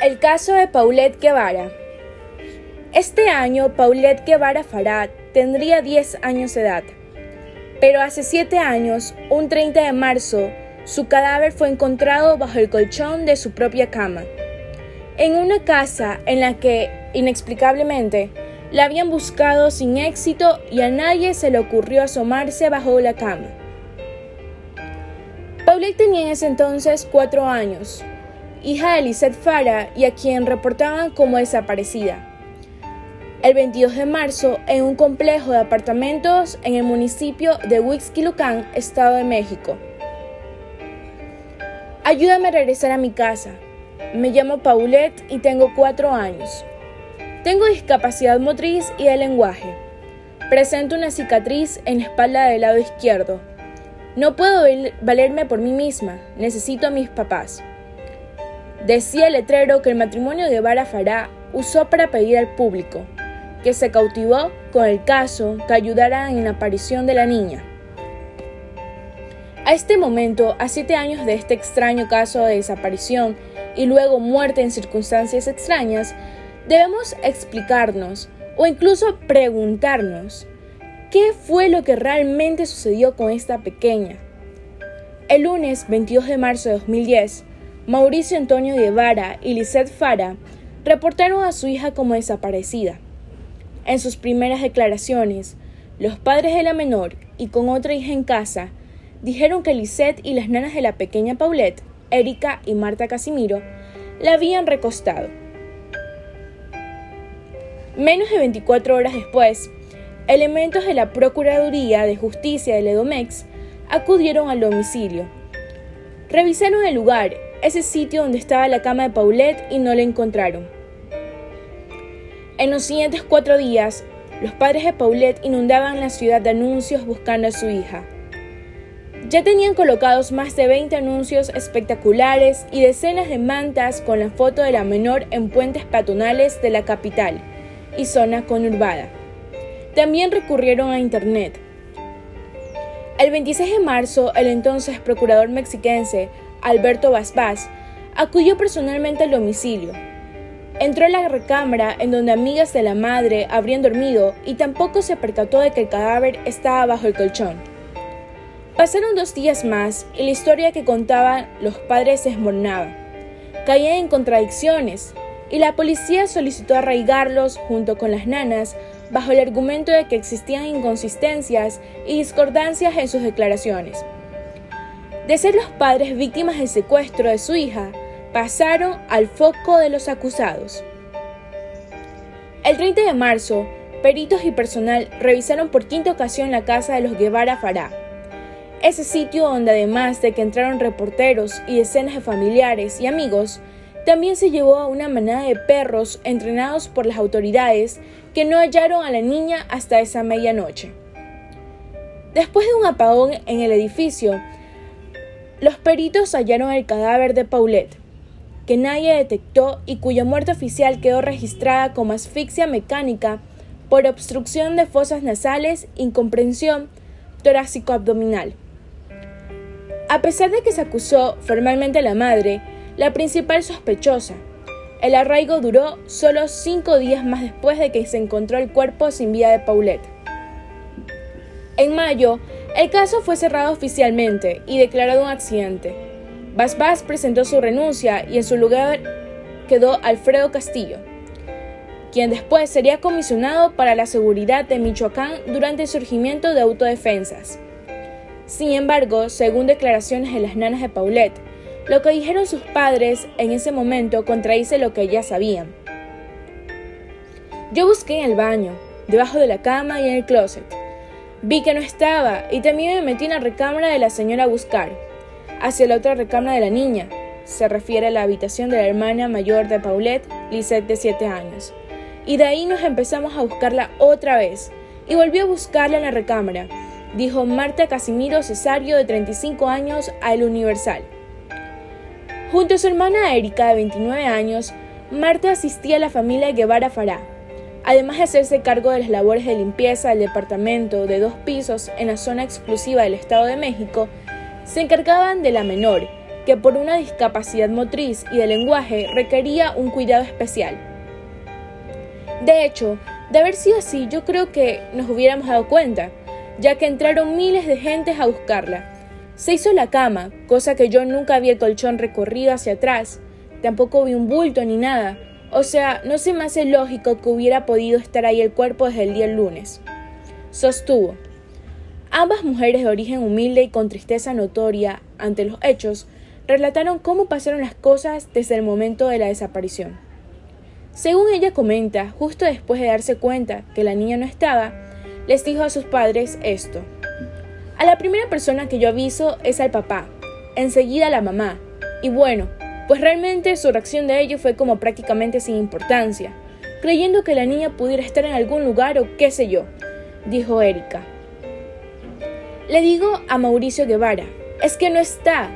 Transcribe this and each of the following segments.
El caso de Paulette Guevara. Este año Paulette Guevara Farad tendría 10 años de edad. Pero hace 7 años, un 30 de marzo, su cadáver fue encontrado bajo el colchón de su propia cama, en una casa en la que, inexplicablemente, la habían buscado sin éxito y a nadie se le ocurrió asomarse bajo la cama. Paulette tenía en ese entonces 4 años, hija de Lisette Fara y a quien reportaban como desaparecida. El 22 de marzo, en un complejo de apartamentos en el municipio de Huixquilucan, Estado de México. Ayúdame a regresar a mi casa. Me llamo Paulette y tengo cuatro años. Tengo discapacidad motriz y de lenguaje. Presento una cicatriz en la espalda del lado izquierdo. No puedo valerme por mí misma, necesito a mis papás. Decía el letrero que el matrimonio de Vara Fará usó para pedir al público, que se cautivó con el caso que ayudara en la aparición de la niña. A este momento, a siete años de este extraño caso de desaparición y luego muerte en circunstancias extrañas, debemos explicarnos o incluso preguntarnos qué fue lo que realmente sucedió con esta pequeña. El lunes 22 de marzo de 2010, Mauricio Antonio Guevara y Lisette Fara reportaron a su hija como desaparecida. En sus primeras declaraciones, los padres de la menor y con otra hija en casa dijeron que Lisette y las nanas de la pequeña Paulette, Erika y Marta Casimiro, la habían recostado. Menos de 24 horas después, elementos de la Procuraduría de Justicia de Edomex acudieron al domicilio. Revisaron el lugar ese sitio donde estaba la cama de Paulette y no la encontraron. En los siguientes cuatro días, los padres de Paulette inundaban la ciudad de anuncios buscando a su hija. Ya tenían colocados más de 20 anuncios espectaculares y decenas de mantas con la foto de la menor en puentes peatonales de la capital y zona conurbada. También recurrieron a Internet. El 26 de marzo, el entonces procurador mexiquense Alberto Basbás, acudió personalmente al domicilio. Entró a la recámara en donde amigas de la madre habrían dormido y tampoco se percató de que el cadáver estaba bajo el colchón. Pasaron dos días más y la historia que contaban los padres se desmoronaba. Caía en contradicciones y la policía solicitó arraigarlos junto con las nanas bajo el argumento de que existían inconsistencias y discordancias en sus declaraciones de ser los padres víctimas del secuestro de su hija, pasaron al foco de los acusados. El 30 de marzo, peritos y personal revisaron por quinta ocasión la casa de los Guevara Fará, ese sitio donde además de que entraron reporteros y decenas de familiares y amigos, también se llevó a una manada de perros entrenados por las autoridades que no hallaron a la niña hasta esa medianoche. Después de un apagón en el edificio, los peritos hallaron el cadáver de Paulette, que nadie detectó y cuya muerte oficial quedó registrada como asfixia mecánica por obstrucción de fosas nasales, incomprensión torácico-abdominal. A pesar de que se acusó formalmente a la madre, la principal sospechosa, el arraigo duró solo cinco días más después de que se encontró el cuerpo sin vida de Paulette. En mayo, el caso fue cerrado oficialmente y declarado un accidente. Bas presentó su renuncia y en su lugar quedó Alfredo Castillo, quien después sería comisionado para la seguridad de Michoacán durante el surgimiento de autodefensas. Sin embargo, según declaraciones de las nanas de Paulette, lo que dijeron sus padres en ese momento contradice lo que ellas sabían. Yo busqué en el baño, debajo de la cama y en el closet. Vi que no estaba y también me metí en la recámara de la señora a buscar. Hacia la otra recámara de la niña. Se refiere a la habitación de la hermana mayor de Paulette, Lisette de 7 años. Y de ahí nos empezamos a buscarla otra vez. Y volví a buscarla en la recámara, dijo Marta Casimiro Cesario de 35 años a El Universal. Junto a su hermana Erika de 29 años, Marta asistía a la familia Guevara Fará, Además de hacerse cargo de las labores de limpieza del departamento de dos pisos en la zona exclusiva del Estado de México, se encargaban de la menor, que por una discapacidad motriz y de lenguaje requería un cuidado especial. De hecho, de haber sido así, yo creo que nos hubiéramos dado cuenta, ya que entraron miles de gentes a buscarla. Se hizo la cama, cosa que yo nunca vi el colchón recorrido hacia atrás, tampoco vi un bulto ni nada, o sea, no se me hace lógico que hubiera podido estar ahí el cuerpo desde el día lunes. Sostuvo. Ambas mujeres de origen humilde y con tristeza notoria ante los hechos relataron cómo pasaron las cosas desde el momento de la desaparición. Según ella comenta, justo después de darse cuenta que la niña no estaba, les dijo a sus padres esto. A la primera persona que yo aviso es al papá, enseguida a la mamá, y bueno, pues realmente su reacción de ello fue como prácticamente sin importancia, creyendo que la niña pudiera estar en algún lugar o qué sé yo, dijo Erika. Le digo a Mauricio Guevara, es que no está.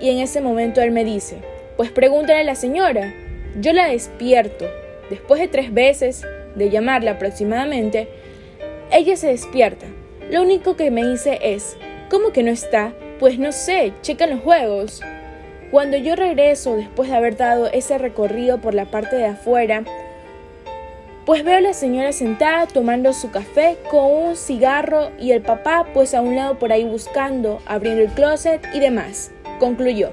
Y en ese momento él me dice, pues pregúntale a la señora. Yo la despierto. Después de tres veces de llamarla aproximadamente, ella se despierta. Lo único que me dice es, ¿cómo que no está? Pues no sé, checan los juegos. Cuando yo regreso después de haber dado ese recorrido por la parte de afuera, pues veo a la señora sentada tomando su café con un cigarro y el papá pues a un lado por ahí buscando, abriendo el closet y demás. Concluyó.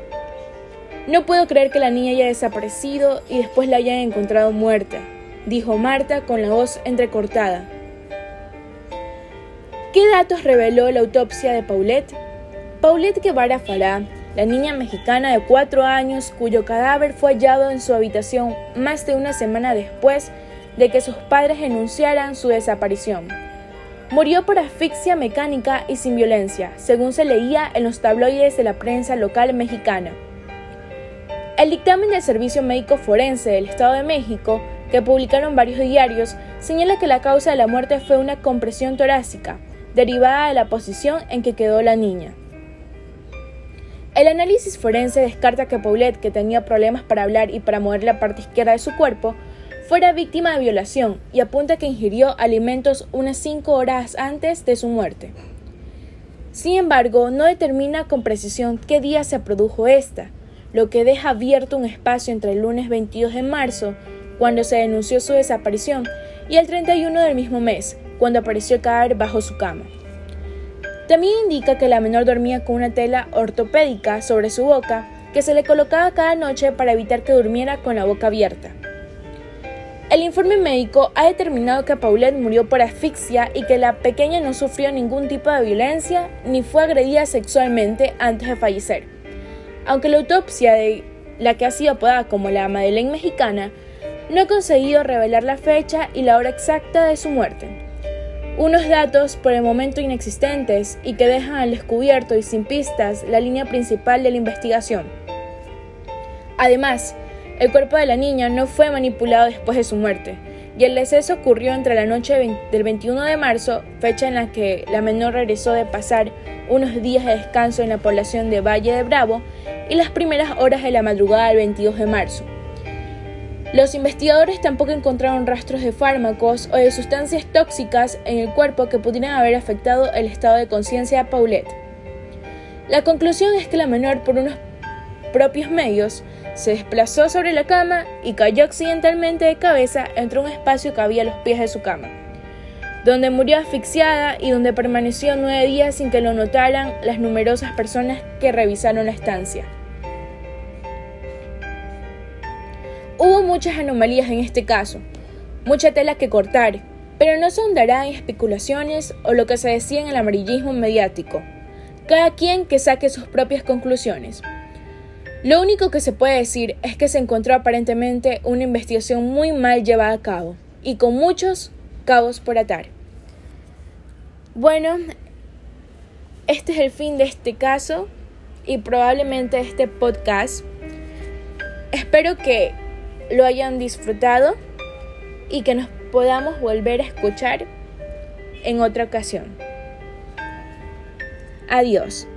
No puedo creer que la niña haya desaparecido y después la hayan encontrado muerta, dijo Marta con la voz entrecortada. ¿Qué datos reveló la autopsia de Paulette? Paulette Guevara Fará, la niña mexicana de cuatro años cuyo cadáver fue hallado en su habitación más de una semana después de que sus padres denunciaran su desaparición. Murió por asfixia mecánica y sin violencia, según se leía en los tabloides de la prensa local mexicana. El dictamen del Servicio Médico Forense del Estado de México, que publicaron varios diarios, señala que la causa de la muerte fue una compresión torácica, derivada de la posición en que quedó la niña. El análisis forense descarta que Paulette, que tenía problemas para hablar y para mover la parte izquierda de su cuerpo, fuera víctima de violación y apunta que ingirió alimentos unas cinco horas antes de su muerte. Sin embargo, no determina con precisión qué día se produjo esta, lo que deja abierto un espacio entre el lunes 22 de marzo, cuando se denunció su desaparición, y el 31 del mismo mes, cuando apareció caer bajo su cama. También indica que la menor dormía con una tela ortopédica sobre su boca que se le colocaba cada noche para evitar que durmiera con la boca abierta. El informe médico ha determinado que Paulette murió por asfixia y que la pequeña no sufrió ningún tipo de violencia ni fue agredida sexualmente antes de fallecer. Aunque la autopsia de la que ha sido apodada como la Madeleine mexicana no ha conseguido revelar la fecha y la hora exacta de su muerte. Unos datos por el momento inexistentes y que dejan al descubierto y sin pistas la línea principal de la investigación. Además, el cuerpo de la niña no fue manipulado después de su muerte, y el deceso ocurrió entre la noche del 21 de marzo, fecha en la que la menor regresó de pasar unos días de descanso en la población de Valle de Bravo, y las primeras horas de la madrugada del 22 de marzo. Los investigadores tampoco encontraron rastros de fármacos o de sustancias tóxicas en el cuerpo que pudieran haber afectado el estado de conciencia de Paulette. La conclusión es que la menor, por unos propios medios, se desplazó sobre la cama y cayó accidentalmente de cabeza entre un espacio que había a los pies de su cama, donde murió asfixiada y donde permaneció nueve días sin que lo notaran las numerosas personas que revisaron la estancia. Hubo muchas anomalías en este caso, mucha tela que cortar, pero no se ahondará en especulaciones o lo que se decía en el amarillismo mediático. Cada quien que saque sus propias conclusiones. Lo único que se puede decir es que se encontró aparentemente una investigación muy mal llevada a cabo y con muchos cabos por atar. Bueno, este es el fin de este caso y probablemente este podcast. Espero que lo hayan disfrutado y que nos podamos volver a escuchar en otra ocasión. Adiós.